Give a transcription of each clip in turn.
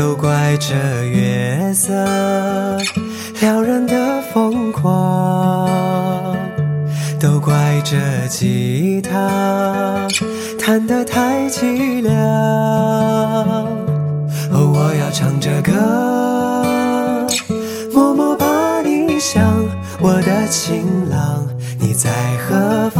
都怪这月色撩人的疯狂，都怪这吉他弹得太凄凉。哦，我要唱着歌，默默把你想，我的情郎，你在何方？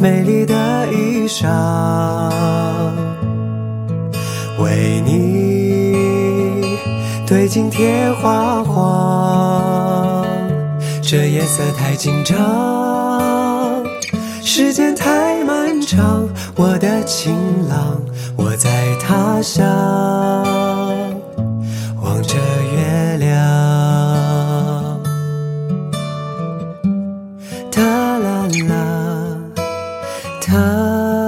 美丽的衣裳，为你对镜贴花黄。这夜色太紧张，时间太漫长，我的情郎，我在他乡。他。